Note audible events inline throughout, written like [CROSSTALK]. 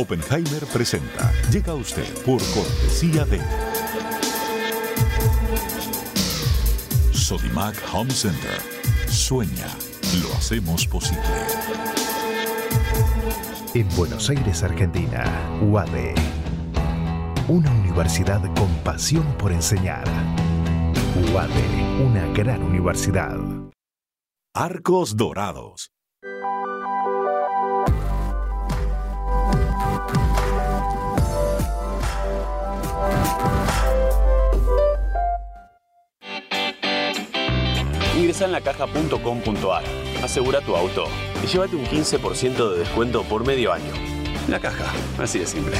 Oppenheimer presenta. Llega a usted por cortesía de Sodimac Home Center. Sueña, lo hacemos posible. En Buenos Aires, Argentina, UADE. Una universidad con pasión por enseñar. UADE, una gran universidad. Arcos Dorados. Ingresa en lacaja.com.ar, asegura tu auto y llévate un 15% de descuento por medio año. La caja, así de simple.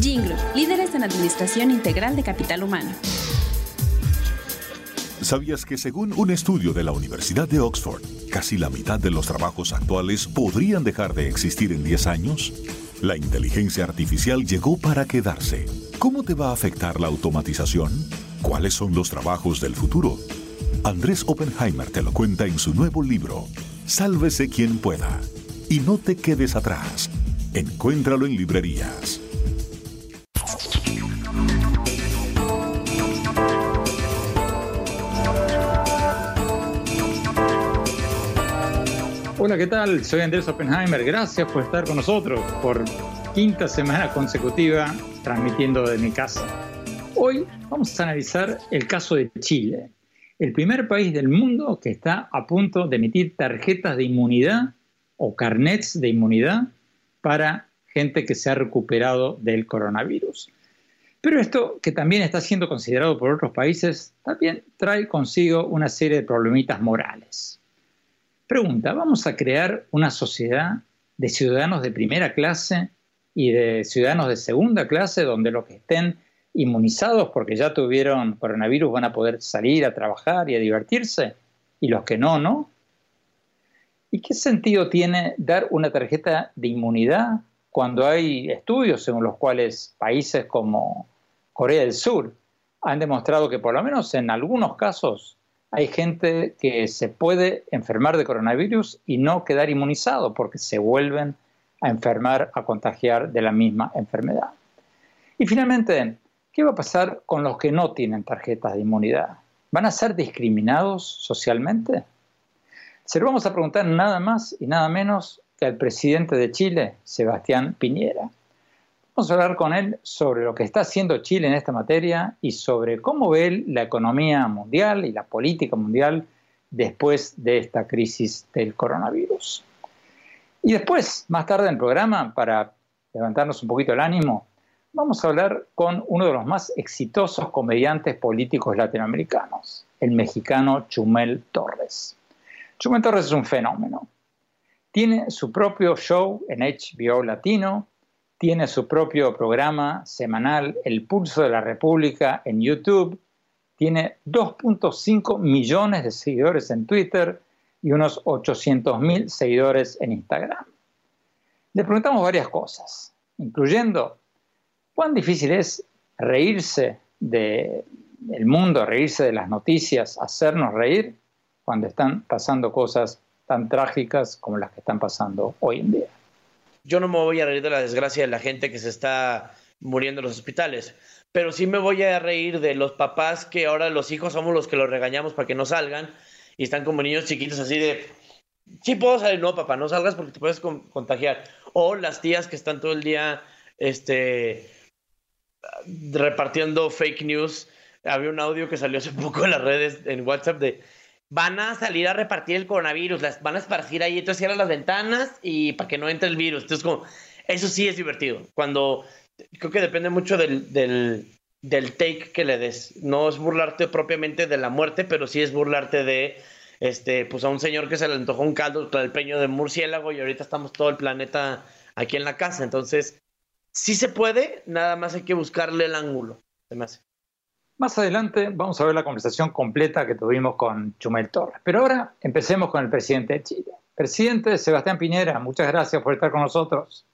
Jinglo, líderes en administración integral de capital humano. ¿Sabías que según un estudio de la Universidad de Oxford, casi la mitad de los trabajos actuales podrían dejar de existir en 10 años? La inteligencia artificial llegó para quedarse. ¿Cómo te va a afectar la automatización? ¿Cuáles son los trabajos del futuro? Andrés Oppenheimer te lo cuenta en su nuevo libro, Sálvese quien pueda. Y no te quedes atrás. Encuéntralo en librerías. Hola, ¿qué tal? Soy Andrés Oppenheimer. Gracias por estar con nosotros por quinta semana consecutiva transmitiendo de mi casa. Hoy vamos a analizar el caso de Chile, el primer país del mundo que está a punto de emitir tarjetas de inmunidad o carnets de inmunidad para gente que se ha recuperado del coronavirus. Pero esto, que también está siendo considerado por otros países, también trae consigo una serie de problemitas morales. Pregunta, ¿vamos a crear una sociedad de ciudadanos de primera clase y de ciudadanos de segunda clase donde los que estén inmunizados porque ya tuvieron coronavirus van a poder salir a trabajar y a divertirse y los que no, no? ¿Y qué sentido tiene dar una tarjeta de inmunidad cuando hay estudios según los cuales países como Corea del Sur han demostrado que por lo menos en algunos casos hay gente que se puede enfermar de coronavirus y no quedar inmunizado porque se vuelven a enfermar, a contagiar de la misma enfermedad. Y finalmente, ¿qué va a pasar con los que no tienen tarjetas de inmunidad? ¿Van a ser discriminados socialmente? Se lo vamos a preguntar nada más y nada menos que al presidente de Chile, Sebastián Piñera. Vamos a hablar con él sobre lo que está haciendo Chile en esta materia y sobre cómo ve él la economía mundial y la política mundial después de esta crisis del coronavirus. Y después, más tarde en el programa, para levantarnos un poquito el ánimo, vamos a hablar con uno de los más exitosos comediantes políticos latinoamericanos, el mexicano Chumel Torres. Chumel Torres es un fenómeno. Tiene su propio show en HBO Latino, tiene su propio programa semanal, El Pulso de la República, en YouTube, tiene 2.5 millones de seguidores en Twitter y unos 800 mil seguidores en Instagram. Le preguntamos varias cosas, incluyendo cuán difícil es reírse del mundo, reírse de las noticias, hacernos reír cuando están pasando cosas tan trágicas como las que están pasando hoy en día yo no me voy a reír de la desgracia de la gente que se está muriendo en los hospitales, pero sí me voy a reír de los papás que ahora los hijos somos los que los regañamos para que no salgan y están como niños chiquitos así de, sí puedo salir, no papá, no salgas porque te puedes contagiar. O las tías que están todo el día, este, repartiendo fake news. Había un audio que salió hace [LAUGHS] poco en las redes, en WhatsApp, de van a salir a repartir el coronavirus, las van a esparcir ahí, entonces cierran las ventanas y para que no entre el virus. Entonces, como, eso sí es divertido. Cuando, creo que depende mucho del, del, del take que le des. No es burlarte propiamente de la muerte, pero sí es burlarte de este, pues a un señor que se le antojó un caldo con el peño de murciélago y ahorita estamos todo el planeta aquí en la casa. Entonces, sí se puede, nada más hay que buscarle el ángulo. Más adelante vamos a ver la conversación completa que tuvimos con Chumel Torres. Pero ahora empecemos con el presidente de Chile. Presidente Sebastián Piñera, muchas gracias por estar con nosotros.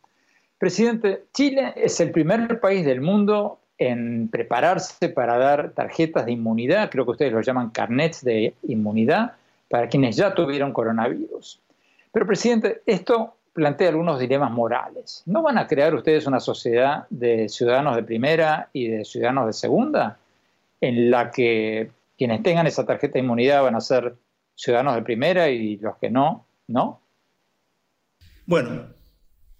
Presidente, Chile es el primer país del mundo en prepararse para dar tarjetas de inmunidad, creo que ustedes lo llaman carnets de inmunidad, para quienes ya tuvieron coronavirus. Pero, presidente, esto plantea algunos dilemas morales. ¿No van a crear ustedes una sociedad de ciudadanos de primera y de ciudadanos de segunda, en la que quienes tengan esa tarjeta de inmunidad van a ser ciudadanos de primera y los que no, no? Bueno,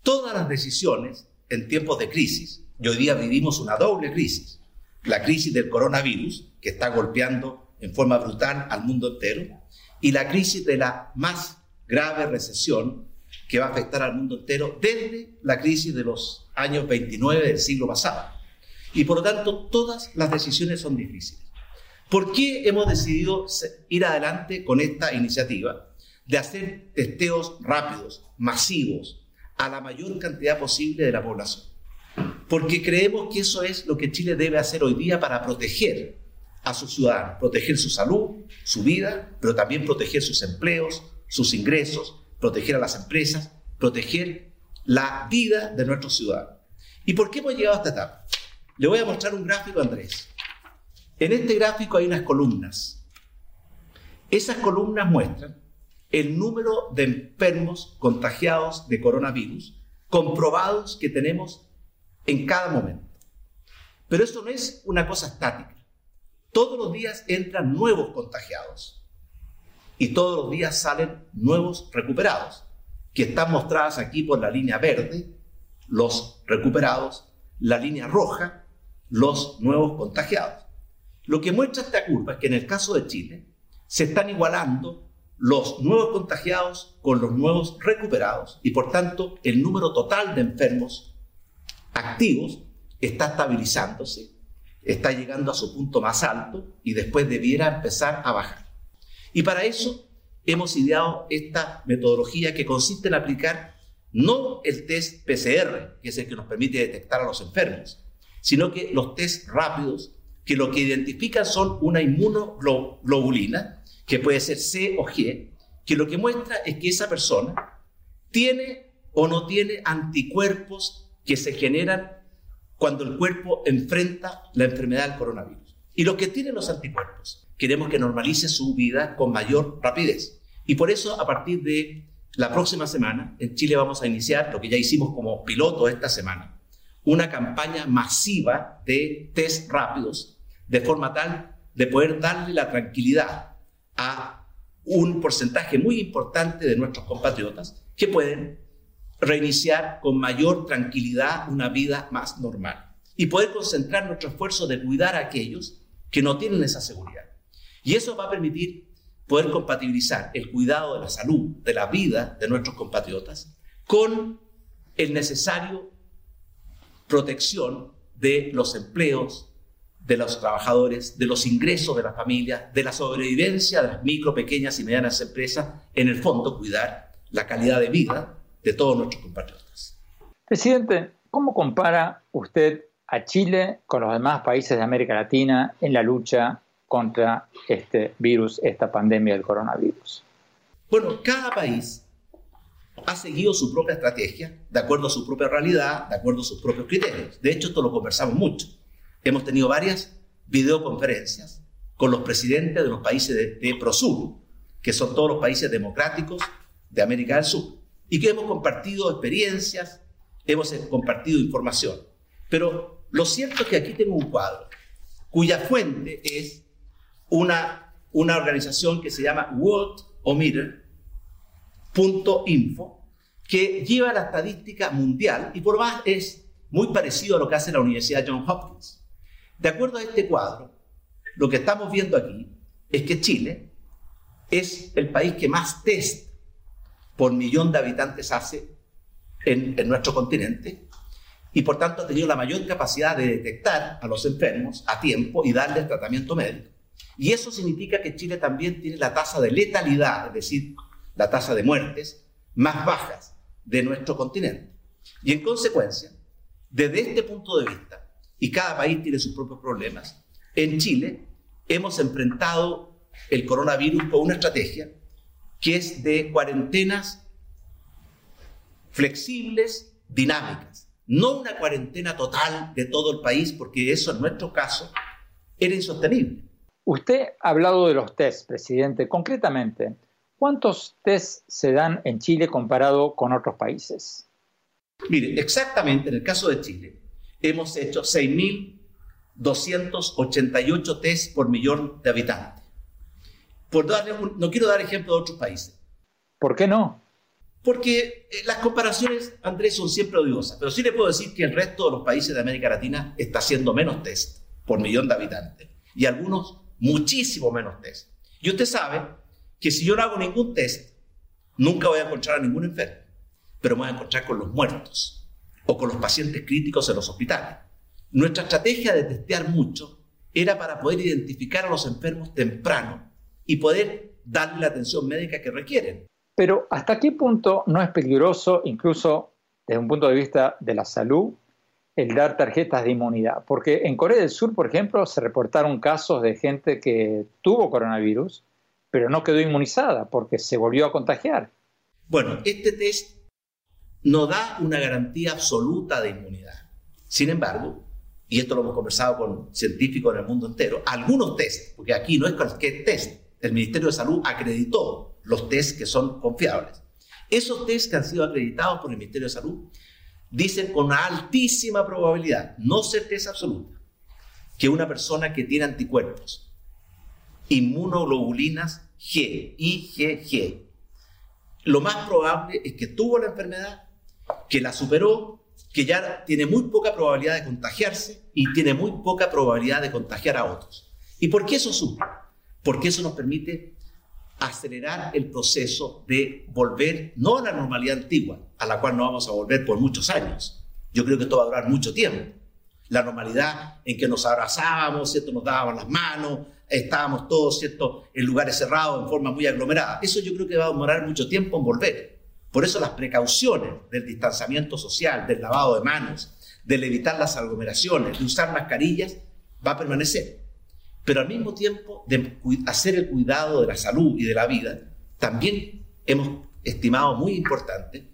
todas las decisiones en tiempos de crisis, y hoy día vivimos una doble crisis, la crisis del coronavirus, que está golpeando en forma brutal al mundo entero, y la crisis de la más grave recesión que va a afectar al mundo entero desde la crisis de los años 29 del siglo pasado. Y por lo tanto, todas las decisiones son difíciles. ¿Por qué hemos decidido ir adelante con esta iniciativa de hacer testeos rápidos, masivos, a la mayor cantidad posible de la población? Porque creemos que eso es lo que Chile debe hacer hoy día para proteger a sus ciudadanos, proteger su salud, su vida, pero también proteger sus empleos, sus ingresos, proteger a las empresas, proteger la vida de nuestros ciudadanos. ¿Y por qué hemos llegado a esta etapa? Le voy a mostrar un gráfico, Andrés. En este gráfico hay unas columnas. Esas columnas muestran el número de enfermos contagiados de coronavirus comprobados que tenemos en cada momento. Pero eso no es una cosa estática. Todos los días entran nuevos contagiados y todos los días salen nuevos recuperados, que están mostradas aquí por la línea verde, los recuperados, la línea roja, los nuevos contagiados. Lo que muestra esta curva es que en el caso de Chile se están igualando los nuevos contagiados con los nuevos recuperados y por tanto el número total de enfermos activos está estabilizándose está llegando a su punto más alto y después debiera empezar a bajar. Y para eso hemos ideado esta metodología que consiste en aplicar no el test PCR, que es el que nos permite detectar a los enfermos, sino que los test rápidos, que lo que identifican son una inmunoglobulina, que puede ser C o G, que lo que muestra es que esa persona tiene o no tiene anticuerpos que se generan cuando el cuerpo enfrenta la enfermedad del coronavirus. Y los que tienen los anticuerpos, queremos que normalice su vida con mayor rapidez. Y por eso, a partir de la próxima semana, en Chile vamos a iniciar lo que ya hicimos como piloto esta semana, una campaña masiva de test rápidos, de forma tal de poder darle la tranquilidad a un porcentaje muy importante de nuestros compatriotas que pueden reiniciar con mayor tranquilidad una vida más normal y poder concentrar nuestro esfuerzo de cuidar a aquellos que no tienen esa seguridad. Y eso va a permitir poder compatibilizar el cuidado de la salud, de la vida de nuestros compatriotas, con el necesario protección de los empleos, de los trabajadores, de los ingresos de las familias, de la sobrevivencia de las micro, pequeñas y medianas empresas, en el fondo cuidar la calidad de vida de todos nuestros compatriotas. Presidente, ¿cómo compara usted a Chile con los demás países de América Latina en la lucha contra este virus, esta pandemia del coronavirus? Bueno, cada país ha seguido su propia estrategia, de acuerdo a su propia realidad, de acuerdo a sus propios criterios. De hecho, esto lo conversamos mucho. Hemos tenido varias videoconferencias con los presidentes de los países de, de Prosur, que son todos los países democráticos de América del Sur y que hemos compartido experiencias, hemos compartido información. Pero lo cierto es que aquí tengo un cuadro cuya fuente es una, una organización que se llama worldometer.info, que lleva la estadística mundial y por más es muy parecido a lo que hace la Universidad Johns Hopkins. De acuerdo a este cuadro, lo que estamos viendo aquí es que Chile es el país que más test por millón de habitantes hace en, nuestro continente y por tanto ha tenido la mayor capacidad de detectar a los enfermos a tiempo y darles tratamiento médico. Y eso significa que Chile también tiene la tasa de letalidad, es decir, la tasa de muertes, más bajas de nuestro continente. Y en consecuencia, desde este punto de vista, y cada país tiene sus propios problemas, en Chile hemos enfrentado el coronavirus con una estrategia que es de cuarentenas flexibles, dinámicas. No una cuarentena total de todo el país, porque eso en nuestro caso era insostenible. Usted ha hablado de los test, presidente. Concretamente, ¿cuántos test se dan en Chile comparado con otros países? Mire, exactamente en el caso de Chile, hemos hecho 6.288 test por millón de habitantes. Por no quiero dar ejemplo de otros países. ¿Por qué no? Porque eh, las comparaciones, Andrés, son siempre odiosas, pero sí le puedo decir que el resto de los países de América Latina está haciendo menos test por millón de habitantes y algunos muchísimo menos test. Y usted sabe que si yo no hago ningún test, nunca voy a encontrar a ningún enfermo, pero me voy a encontrar con los muertos o con los pacientes críticos en los hospitales. Nuestra estrategia de testear mucho era para poder identificar a los enfermos temprano y poder darle la atención médica que requieren. Pero ¿hasta qué punto no es peligroso, incluso desde un punto de vista de la salud, el dar tarjetas de inmunidad? Porque en Corea del Sur, por ejemplo, se reportaron casos de gente que tuvo coronavirus, pero no quedó inmunizada porque se volvió a contagiar. Bueno, este test no da una garantía absoluta de inmunidad. Sin embargo, y esto lo hemos conversado con científicos en el mundo entero, algunos test, porque aquí no es cualquier test, el Ministerio de Salud acreditó los test que son confiables. Esos test que han sido acreditados por el Ministerio de Salud dicen con altísima probabilidad, no certeza absoluta, que una persona que tiene anticuerpos, inmunoglobulinas G, IgG, lo más probable es que tuvo la enfermedad, que la superó, que ya tiene muy poca probabilidad de contagiarse y tiene muy poca probabilidad de contagiar a otros. ¿Y por qué eso sube? Porque eso nos permite acelerar el proceso de volver, no a la normalidad antigua, a la cual no vamos a volver por muchos años. Yo creo que esto va a durar mucho tiempo. La normalidad en que nos abrazábamos, ¿cierto? nos dábamos las manos, estábamos todos ¿cierto? en lugares cerrados, en forma muy aglomerada. Eso yo creo que va a demorar mucho tiempo en volver. Por eso las precauciones del distanciamiento social, del lavado de manos, del evitar las aglomeraciones, de usar mascarillas, va a permanecer pero al mismo tiempo de hacer el cuidado de la salud y de la vida, también hemos estimado muy importante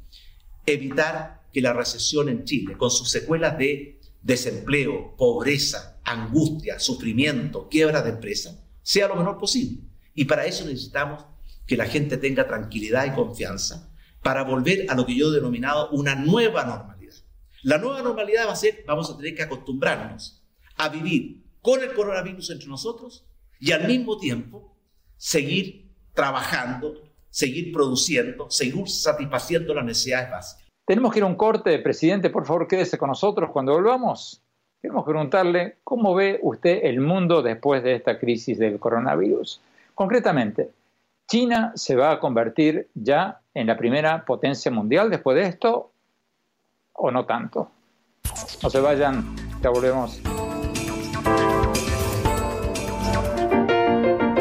evitar que la recesión en Chile, con sus secuelas de desempleo, pobreza, angustia, sufrimiento, quiebra de empresa, sea lo menor posible. Y para eso necesitamos que la gente tenga tranquilidad y confianza para volver a lo que yo he denominado una nueva normalidad. La nueva normalidad va a ser, vamos a tener que acostumbrarnos a vivir con el coronavirus entre nosotros y al mismo tiempo seguir trabajando, seguir produciendo, seguir satisfaciendo las necesidades básicas. Tenemos que ir a un corte, presidente, por favor quédese con nosotros cuando volvamos. Queremos preguntarle cómo ve usted el mundo después de esta crisis del coronavirus. Concretamente, ¿China se va a convertir ya en la primera potencia mundial después de esto o no tanto? No se vayan, ya volvemos.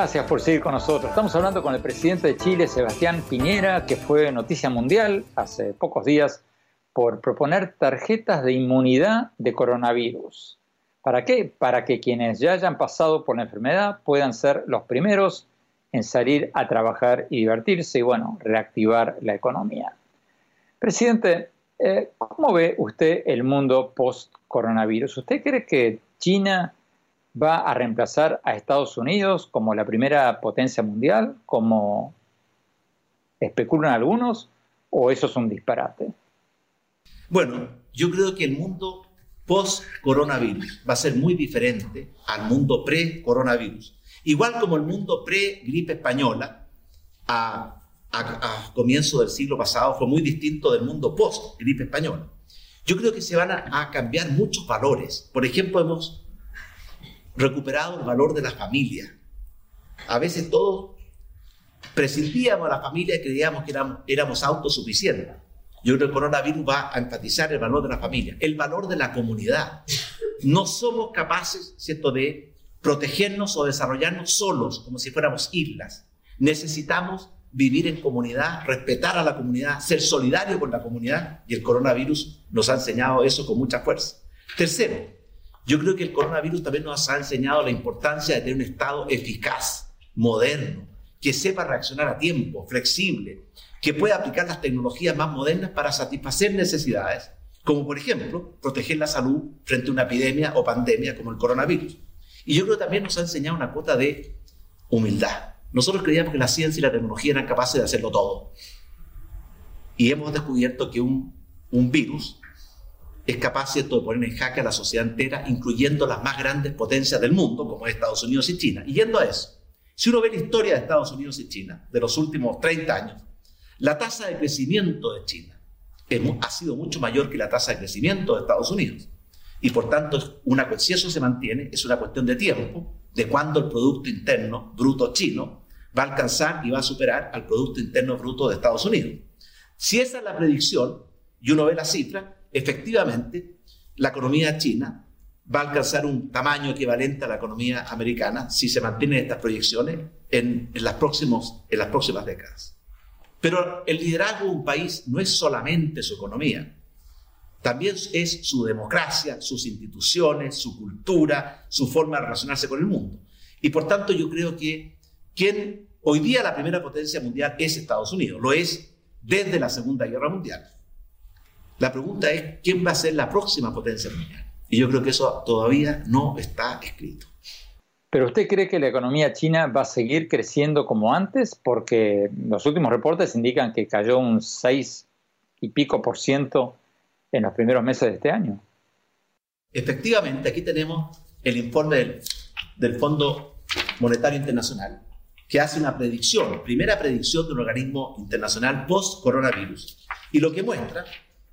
Gracias por seguir con nosotros. Estamos hablando con el presidente de Chile, Sebastián Piñera, que fue noticia mundial hace pocos días por proponer tarjetas de inmunidad de coronavirus. ¿Para qué? Para que quienes ya hayan pasado por la enfermedad puedan ser los primeros en salir a trabajar y divertirse y, bueno, reactivar la economía. Presidente, eh, ¿cómo ve usted el mundo post-coronavirus? ¿Usted cree que China va a reemplazar a Estados Unidos como la primera potencia mundial, como especulan algunos, o eso es un disparate? Bueno, yo creo que el mundo post-coronavirus va a ser muy diferente al mundo pre-coronavirus. Igual como el mundo pre-gripe española, a, comienzo del siglo pasado, fue muy distinto del mundo post-gripe española. Yo creo que se van a, a cambiar muchos valores. Por ejemplo, hemos recuperado el valor de la familia. A veces todos prescintíamos de la familia y creíamos que éramos, éramos autosuficientes. Yo creo que el coronavirus va a enfatizar el valor de la familia, el valor de la comunidad. No somos capaces, ¿cierto?, de protegernos o desarrollarnos solos, como si fuéramos islas. Necesitamos vivir en comunidad, respetar a la comunidad, ser solidario con la comunidad, y el coronavirus nos ha enseñado eso con mucha fuerza. Tercero, yo creo que el coronavirus también nos ha enseñado la importancia de tener un Estado eficaz, moderno, que sepa reaccionar a tiempo, flexible, que pueda aplicar las tecnologías más modernas para satisfacer necesidades, como por ejemplo proteger la salud frente a una epidemia o pandemia como el coronavirus. Y yo creo que también nos ha enseñado una cuota de humildad. Nosotros creíamos que la ciencia y la tecnología eran capaces de hacerlo todo. Y hemos descubierto que un, un virus es capaz de poner en jaque a la sociedad entera, incluyendo las más grandes potencias del mundo, como Estados Unidos y China. Y yendo a eso, si uno ve la historia de Estados Unidos y China de los últimos 30 años, la tasa de crecimiento de China ha sido mucho mayor que la tasa de crecimiento de Estados Unidos. Y por tanto, si eso se mantiene, es una cuestión de tiempo, de cuándo el Producto Interno Bruto chino va a alcanzar y va a superar al Producto Interno Bruto de Estados Unidos. Si esa es la predicción, y uno ve la cifra, efectivamente, la economía china va a alcanzar un tamaño equivalente a la economía americana si se mantienen estas proyecciones en, las, próximos, en las próximas décadas. Pero el liderazgo de un país no es solamente su economía, también es su democracia, sus instituciones, su cultura, su forma de relacionarse con el mundo. Y por tanto yo creo que quien hoy día la primera potencia mundial es Estados Unidos, lo es desde la Segunda Guerra Mundial. La pregunta es, ¿quién va a ser la próxima potencia mundial? Y yo creo que eso todavía no está escrito. ¿Pero usted cree que la economía china va a seguir creciendo como antes? Porque los últimos reportes indican que cayó un 6 y pico por ciento en los primeros meses de este año. Efectivamente, aquí tenemos el informe del, del Fondo Monetario Internacional, que hace una predicción, primera predicción de un organismo internacional post-coronavirus. Y lo que muestra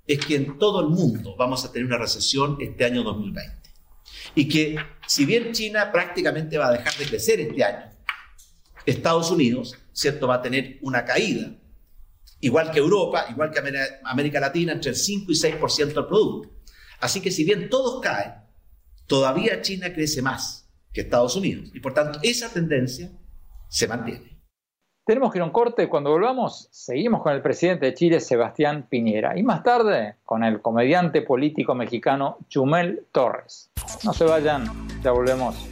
es que en todo el mundo vamos a tener una recesión este año 2020 y que si bien China prácticamente va a dejar de crecer este año, Estados Unidos, ¿cierto?, va a tener una caída, igual que Europa, igual que América Latina, entre el 5 y 6% del producto. Así que si bien todos caen, todavía China crece más que Estados Unidos y por tanto esa tendencia se mantiene. Tenemos que ir a un corte. Cuando volvamos, seguimos con el presidente de Chile, Sebastián Piñera. Y más tarde, con el comediante político mexicano Chumel Torres. No se vayan, ya volvemos.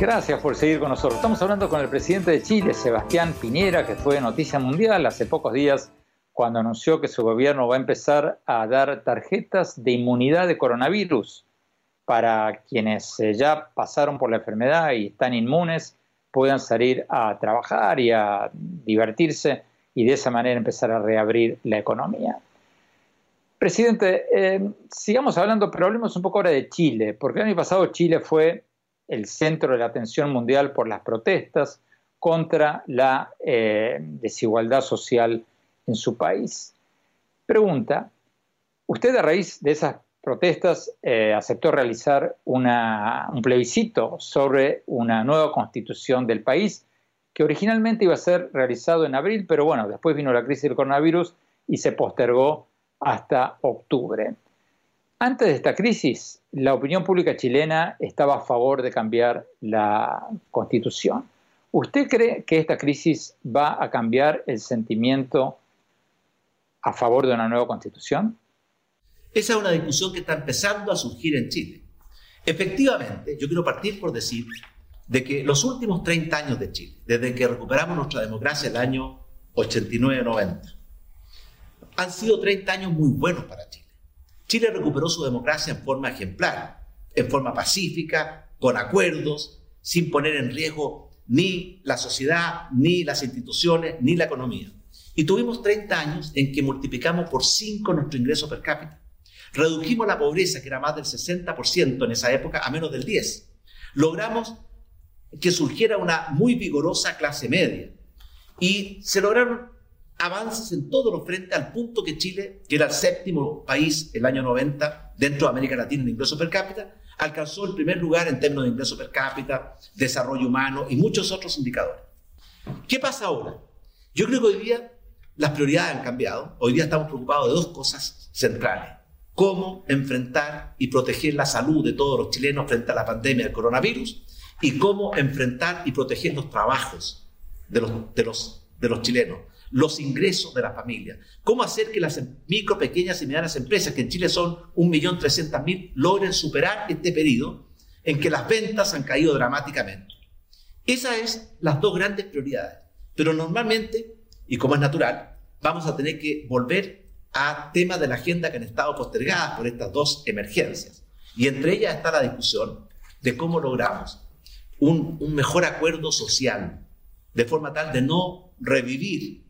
Gracias por seguir con nosotros. Estamos hablando con el presidente de Chile, Sebastián Piñera, que fue noticia mundial hace pocos días cuando anunció que su gobierno va a empezar a dar tarjetas de inmunidad de coronavirus para quienes eh, ya pasaron por la enfermedad y están inmunes puedan salir a trabajar y a divertirse y de esa manera empezar a reabrir la economía. Presidente, eh, sigamos hablando, pero hablemos un poco ahora de Chile, porque el año pasado Chile fue el centro de la atención mundial por las protestas contra la eh, desigualdad social en su país. Pregunta, ¿usted a raíz de esas protestas eh, aceptó realizar un plebiscito sobre una nueva constitución del país que originalmente iba a ser realizado en abril, pero bueno, después vino la crisis del coronavirus y se postergó hasta octubre. Antes de esta crisis, la opinión pública chilena estaba a favor de cambiar la constitución. ¿Usted cree que esta crisis va a cambiar el sentimiento a favor de una nueva constitución? Esa es una discusión que está empezando a surgir en Chile. Efectivamente, yo quiero partir por decir de que los últimos 30 años de Chile, desde que recuperamos nuestra democracia el año 89-90, han sido 30 años muy buenos para Chile. Chile recuperó su democracia en forma ejemplar. en forma pacífica, con acuerdos, sin poner en riesgo ni la sociedad, ni las instituciones, ni la economía. Y tuvimos 30 años en que multiplicamos por 5 nuestro ingreso per cápita. Redujimos la pobreza, que era más del 60% en esa época, a menos del 10%. Logramos que surgiera una muy vigorosa clase media. Y se lograron avances en todos los frentes al punto que Chile, que era el séptimo país el año 90 dentro de América Latina en ingreso per cápita, alcanzó el primer lugar en términos de ingreso per cápita, desarrollo humano y muchos otros indicadores. ¿Qué pasa ahora? Yo creo que hoy día las prioridades han cambiado. Hoy día estamos preocupados de dos cosas centrales. Cómo enfrentar y proteger la salud de todos los chilenos frente a la pandemia del coronavirus y cómo enfrentar y proteger los trabajos de los, chilenos, los ingresos de las familias. Cómo hacer que las micro, pequeñas y medianas empresas, que en Chile son 1.300.000, logren superar este periodo en que las ventas han caído dramáticamente. Esas son las dos grandes prioridades. Pero normalmente y como es natural, vamos a tener que volver a temas de la agenda que han estado postergadas por estas dos emergencias. Y entre ellas está la discusión de cómo logramos un, un mejor acuerdo social, de forma tal de no revivir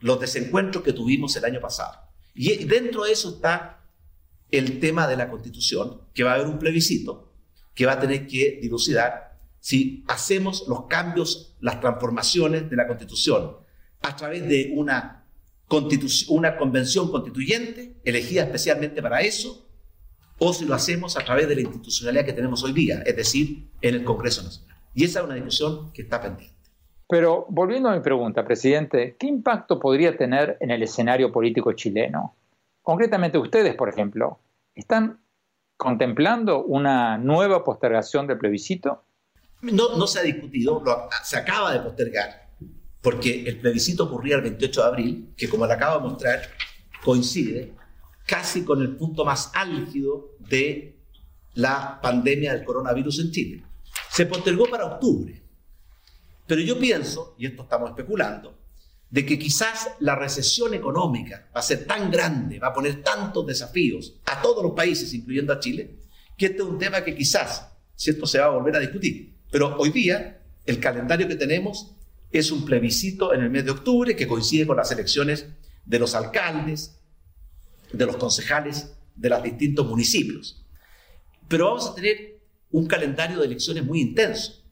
los desencuentros que tuvimos el año pasado. Y dentro de eso está el tema de la constitución, que va a haber un plebiscito, que va a tener que dilucidar si hacemos los cambios, las transformaciones de la constitución a través de una, una convención constituyente elegida especialmente para eso, o si lo hacemos a través de la institucionalidad que tenemos hoy día, es decir, en el Congreso Nacional. Y esa es una discusión que está pendiente. Pero volviendo a mi pregunta, presidente, ¿qué impacto podría tener en el escenario político chileno? Concretamente ustedes, por ejemplo, ¿están contemplando una nueva postergación del plebiscito? No, no se ha discutido, se acaba de postergar porque el plebiscito ocurría el 28 de abril, que como le acabo de mostrar, coincide casi con el punto más álgido de la pandemia del coronavirus en Chile. Se postergó para octubre. Pero yo pienso, y esto estamos especulando, de que quizás la recesión económica va a ser tan grande, va a poner tantos desafíos a todos los países, incluyendo a Chile, que este es un tema que quizás, ¿cierto?, se va a volver a discutir. Pero hoy día, el calendario que tenemos es un plebiscito en el mes de octubre que coincide con las elecciones de los alcaldes, de los concejales de los distintos municipios. Pero vamos a tener un calendario de elecciones muy intenso,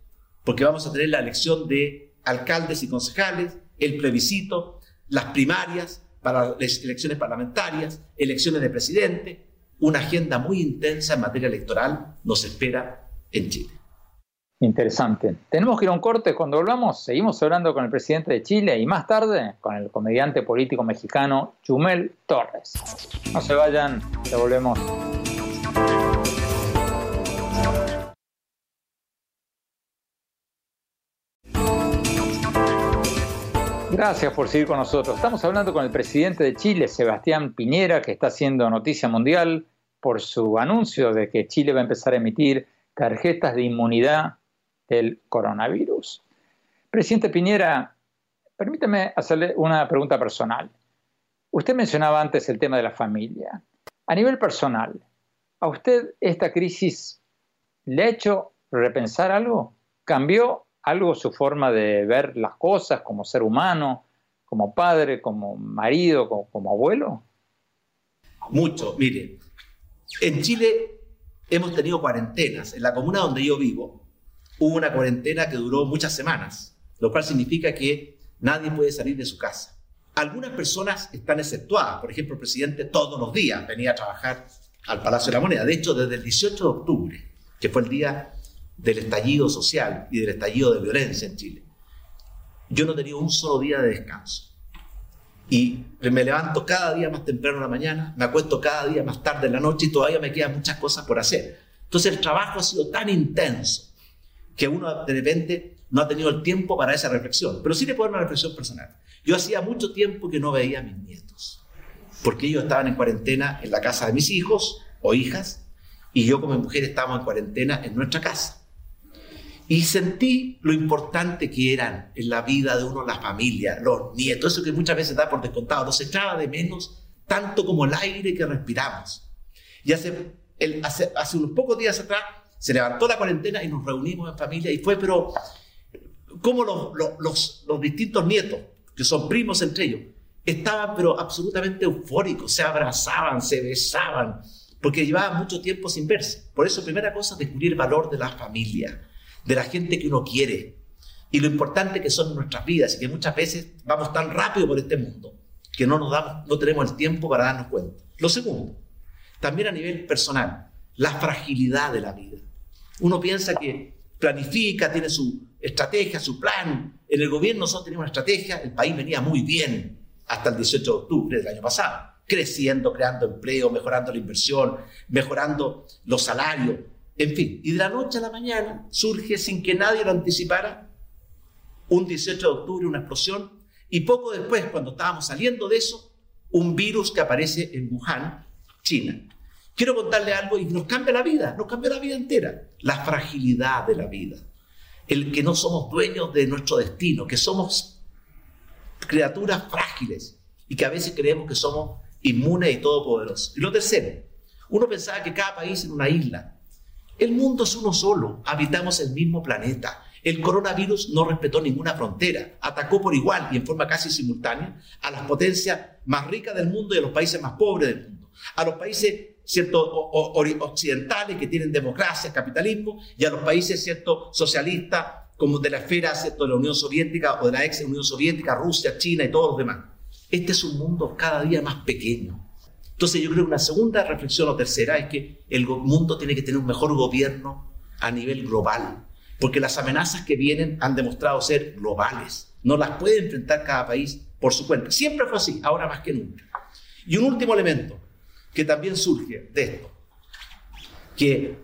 porque vamos a tener la elección de alcaldes y concejales, el plebiscito, las primarias para las elecciones parlamentarias, elecciones de presidente, una agenda muy intensa en materia electoral nos espera en Chile. Interesante. Tenemos que ir a un corte. Cuando volvamos, seguimos hablando con el presidente de Chile y más tarde con el comediante político mexicano Chumel Torres. No se vayan, volvemos. Gracias por seguir con nosotros. Estamos hablando con el presidente de Chile, Sebastián Piñera, que está haciendo noticia mundial por su anuncio de que Chile va a empezar a emitir tarjetas de inmunidad el coronavirus. Presidente Piñera, permítame hacerle una pregunta personal. Usted mencionaba antes el tema de la familia. A nivel personal, ¿a usted esta crisis le ha hecho repensar algo? ¿Cambió algo su forma de ver las cosas como ser humano, como padre, como marido, como, como abuelo? Mucho, mire. En Chile hemos tenido cuarentenas. En la comuna donde yo vivo, hubo una cuarentena que duró muchas semanas, lo cual significa que nadie puede salir de su casa. Algunas personas están exceptuadas, por ejemplo, el presidente todos los días venía a trabajar al Palacio de la Moneda. De hecho, desde el 18 de octubre, que fue el día del estallido social y del estallido de violencia en Chile, yo no tenía un solo día de descanso. Y me levanto cada día más temprano en la mañana, me acuesto cada día más tarde en la noche y todavía me quedan muchas cosas por hacer. Entonces el trabajo ha sido tan intenso que uno de repente no ha tenido el tiempo para esa reflexión. Pero sí le puedo dar una reflexión personal. Yo hacía mucho tiempo que no veía a mis nietos, porque ellos estaban en cuarentena en la casa de mis hijos o hijas, y yo como mujer estábamos en cuarentena en nuestra casa. Y sentí lo importante que eran en la vida de uno las familias, los nietos, eso que muchas veces da por descontado, los echaba de menos tanto como el aire que respiramos. Y hace hace, hace unos pocos días atrás se levantó la cuarentena y nos reunimos en familia y fue, pero como los, los, los, distintos nietos, que son primos entre ellos, estaban pero absolutamente eufóricos, se abrazaban, se besaban, porque llevaban mucho tiempo sin verse. Por eso, primera cosa, descubrir el valor de la familia, de la gente que uno quiere y lo importante que son nuestras vidas y que muchas veces vamos tan rápido por este mundo que no nos damos, no tenemos el tiempo para darnos cuenta. Lo segundo, también a nivel personal, la fragilidad de la vida. Uno piensa que planifica, tiene su estrategia, su plan. En el gobierno nosotros teníamos una estrategia, el país venía muy bien hasta el 18 de octubre del año pasado, creciendo, creando empleo, mejorando la inversión, mejorando los salarios, en fin. Y de la noche a la mañana surge, sin que nadie lo anticipara, un 18 de octubre, una explosión, y poco después, cuando estábamos saliendo de eso, un virus que aparece en Wuhan, China. Quiero contarle algo y nos cambia la vida, nos cambia la vida entera. La fragilidad de la vida. El que no somos dueños de nuestro destino, que somos criaturas frágiles y que a veces creemos que somos inmunes y todopoderosos. Y lo tercero, uno pensaba que cada país era una isla. El mundo es uno solo, habitamos el mismo planeta. El coronavirus no respetó ninguna frontera, atacó por igual y en forma casi simultánea a las potencias más ricas del mundo y a los países más pobres del mundo, a los países cierto, occidentales que tienen democracia, capitalismo, y a los países cierto, socialistas como de la esfera cierto, de la Unión Soviética o de la ex Unión Soviética, Rusia, China y todos los demás. Este es un mundo cada día más pequeño. Entonces yo creo que una segunda reflexión o tercera es que el mundo tiene que tener un mejor gobierno a nivel global, porque las amenazas que vienen han demostrado ser globales. No las puede enfrentar cada país por su cuenta. Siempre fue así, ahora más que nunca. Y un último elemento que también surge de esto, que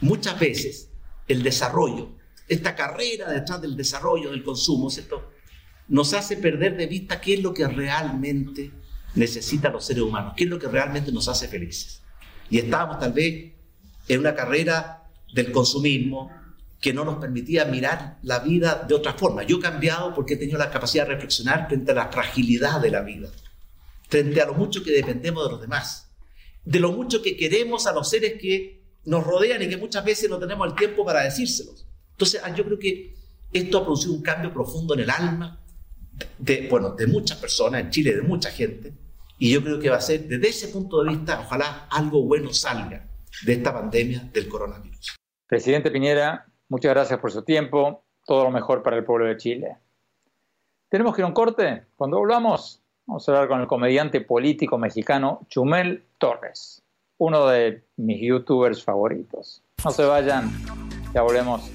muchas veces el desarrollo, esta carrera detrás del desarrollo del consumo, ¿cierto? nos hace perder de vista qué es lo que realmente necesitan los seres humanos, qué es lo que realmente nos hace felices. Y estábamos tal vez en una carrera del consumismo, que no nos permitía mirar la vida de otra forma. Yo he cambiado porque he tenido la capacidad de reflexionar frente a la fragilidad de la vida, frente a lo mucho que dependemos de los demás, de lo mucho que queremos a los seres que nos rodean y que muchas veces no tenemos el tiempo para decírselos. Entonces, ah, yo creo que esto ha producido un cambio profundo en el alma de, bueno, de muchas personas en Chile, de mucha gente, y yo creo que va a ser, desde ese punto de vista, ojalá algo bueno salga de esta pandemia del coronavirus. Presidente Piñera, Muchas gracias por su tiempo. Todo lo mejor para el pueblo de Chile. Tenemos que ir a un corte. Cuando volvamos, vamos a hablar con el comediante político mexicano Chumel Torres, uno de mis youtubers favoritos. No se vayan, ya volvemos.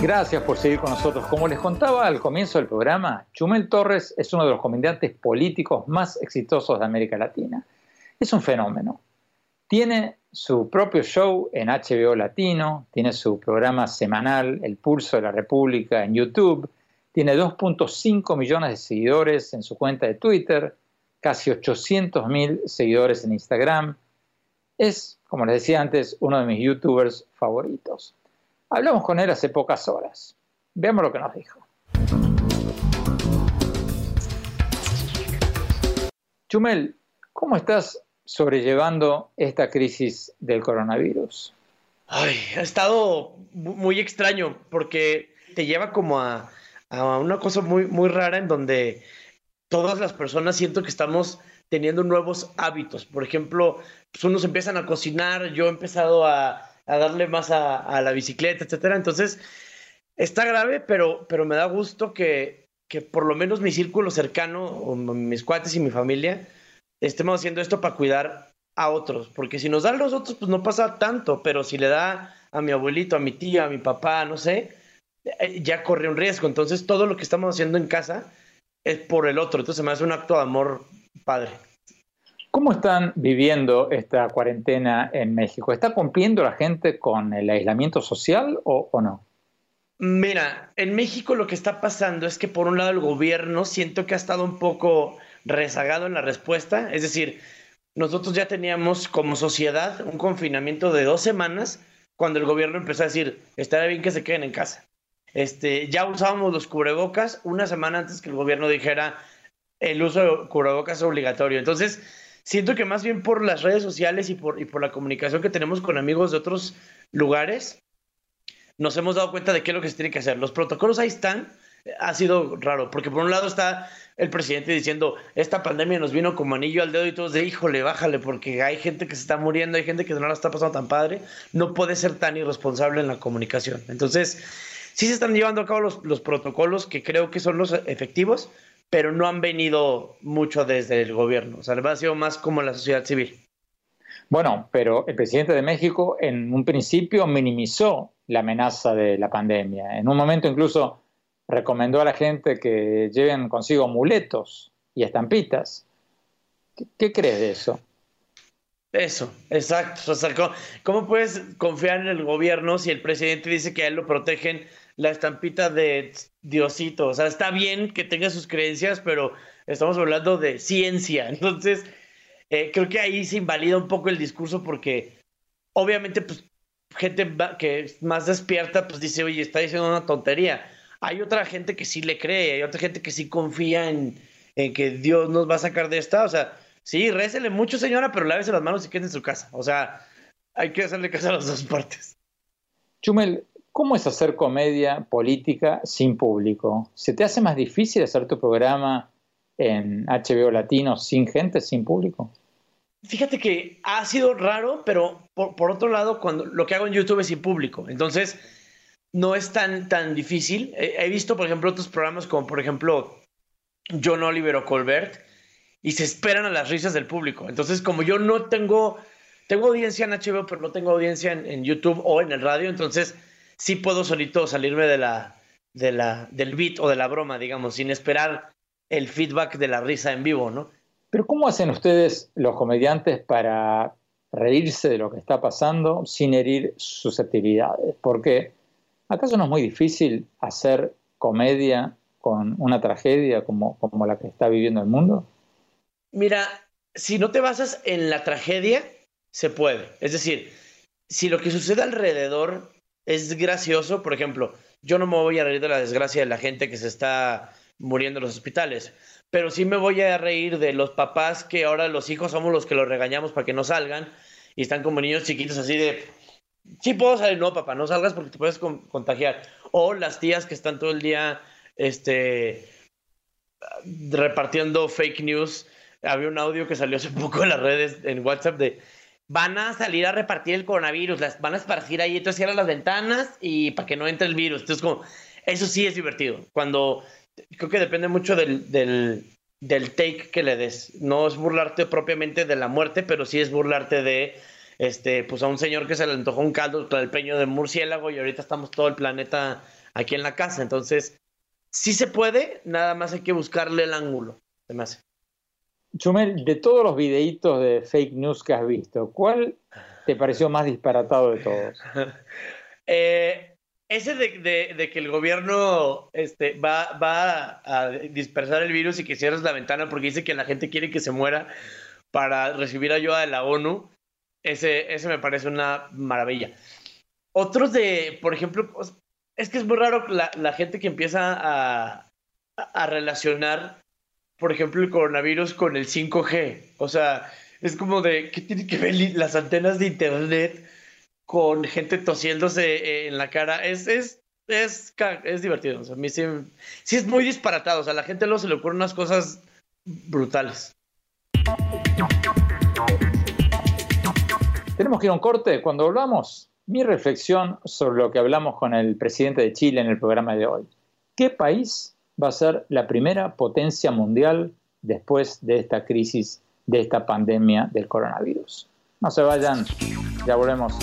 Gracias por seguir con nosotros. Como les contaba al comienzo del programa, Chumel Torres es uno de los comediantes políticos más exitosos de América Latina. Es un fenómeno. Tiene su propio show en HBO Latino, tiene su programa semanal El Pulso de la República en YouTube, tiene 2.5 millones de seguidores en su cuenta de Twitter, casi 800 mil seguidores en Instagram. Es, como les decía antes, uno de mis youtubers favoritos. Hablamos con él hace pocas horas. Veamos lo que nos dijo. Chumel, ¿cómo estás sobrellevando esta crisis del coronavirus? Ay, ha estado muy extraño porque te lleva como a, una cosa muy, muy rara en donde todas las personas siento que estamos teniendo nuevos hábitos. Por ejemplo, pues unos empiezan a cocinar, yo he empezado a, a darle más a, la bicicleta, etcétera. Entonces, está grave, pero, pero me da gusto que, que por lo menos mi círculo cercano, o mis cuates y mi familia, estemos haciendo esto para cuidar a otros. Porque si nos dan los otros, pues no pasa tanto, pero si le da a mi abuelito, a mi tía, a mi papá, no sé, eh, ya corre un riesgo. Entonces, todo lo que estamos haciendo en casa es por el otro. Entonces, me hace un acto de amor padre. ¿Cómo están viviendo esta cuarentena en México? ¿Está cumpliendo la gente con el aislamiento social o, no? Mira, en México lo que está pasando es que por un lado el gobierno siento que ha estado un poco rezagado en la respuesta, es decir, nosotros ya teníamos como sociedad un confinamiento de dos semanas cuando el gobierno empezó a decir, estaría bien que se queden en casa. Este, ya usábamos los cubrebocas una semana antes que el gobierno dijera el uso de cubrebocas es obligatorio. Entonces, siento que más bien por las redes sociales y por, y por la comunicación que tenemos con amigos de otros lugares, nos hemos dado cuenta de qué es lo que se tiene que hacer. Los protocolos ahí están, ha sido raro, porque por un lado está el presidente diciendo, esta pandemia nos vino como anillo al dedo y todos de, híjole, bájale, porque hay gente que se está muriendo, hay gente que no la está pasando tan padre, no puede ser tan irresponsable en la comunicación. Entonces, sí se están llevando a cabo los, los protocolos que creo que son los efectivos, pero no han venido mucho desde el gobierno, o sea, ha sido más como la sociedad civil. Bueno, pero el presidente de México en un principio minimizó la amenaza de la pandemia. En un momento incluso recomendó a la gente que lleven consigo amuletos y estampitas. ¿Qué, crees de eso? Eso, exacto. ¿cómo, puedes confiar en el gobierno si el presidente dice que a él lo protegen la estampita de Diosito? O sea, está bien que tenga sus creencias, pero estamos hablando de ciencia. [LAUGHS] Entonces, eh, creo que ahí se invalida un poco el discurso porque obviamente, pues, gente que es más despierta, pues dice, oye, está diciendo una tontería hay otra gente que sí le cree, hay otra gente que sí confía en, que Dios nos va a sacar de esta. O sea, sí, récele mucho, señora, pero lávese las manos y quede en su casa. O sea, hay que hacerle caso a las dos partes. Chumel, ¿cómo es hacer comedia política sin público? ¿Se te hace más difícil hacer tu programa en HBO Latino sin gente, sin público? Fíjate que ha sido raro, pero por, por otro lado, cuando lo que hago en YouTube es sin público. Entonces, no es tan, tan difícil. He visto, por ejemplo, otros programas como, por ejemplo, John Oliver o Colbert, y se esperan a las risas del público. Entonces, como yo no tengo, tengo audiencia en HBO, pero no tengo audiencia en, YouTube o en el radio, entonces sí puedo solito salirme de la, de la, del beat o de la broma, digamos, sin esperar el feedback de la risa en vivo, ¿no? Pero ¿cómo hacen ustedes los comediantes para reírse de lo que está pasando sin herir susceptibilidades? Porque ¿Acaso no es muy difícil hacer comedia con una tragedia como, como la que está viviendo el mundo? Mira, si no te basas en la tragedia, se puede. Es decir, si lo que sucede alrededor es gracioso, por ejemplo, yo no me voy a reír de la desgracia de la gente que se está muriendo en los hospitales, pero sí me voy a reír de los papás que ahora los hijos somos los que los regañamos para que no salgan y están como niños chiquitos así de, sí puedo salir, no, papá, no salgas porque te puedes contagiar. O las tías que están todo el día, este, repartiendo fake news. Había un audio que salió hace [LAUGHS] poco en las redes, en WhatsApp, de van a salir a repartir el coronavirus, las van a esparcir ahí, entonces cierran las ventanas y para que no entre el virus. Entonces, como, eso sí es divertido. Cuando, creo que depende mucho del, del, del take que le des. No es burlarte propiamente de la muerte, pero sí es burlarte de este, pues a un señor que se le antojó un caldo el peño de murciélago y ahorita estamos todo el planeta aquí en la casa. Entonces, sí se puede, nada más hay que buscarle el ángulo, se me hace. Chumel, de todos los videitos de fake news que has visto, ¿cuál te pareció más disparatado de todos? [LAUGHS] Eh, ese de, que el gobierno este, va, va a dispersar el virus y que cierres la ventana porque dice que la gente quiere que se muera para recibir ayuda de la ONU. Ese, ese me parece una maravilla. Otros de, por ejemplo, pues, es que es muy raro la, la gente que empieza a, a relacionar, por ejemplo, el coronavirus con el 5G. O sea, es como de, ¿qué tiene que ver las antenas de internet con gente tosiéndose en la cara? Es, es, es, es divertido. O sea, a mí sí, sí, es muy disparatado. O sea, a la gente luego se le ocurren unas cosas brutales. Tenemos que ir a un corte. Cuando volvamos, mi reflexión sobre lo que hablamos con el presidente de Chile en el programa de hoy. ¿Qué país va a ser la primera potencia mundial después de esta crisis, de esta pandemia del coronavirus? No se vayan, ya volvemos.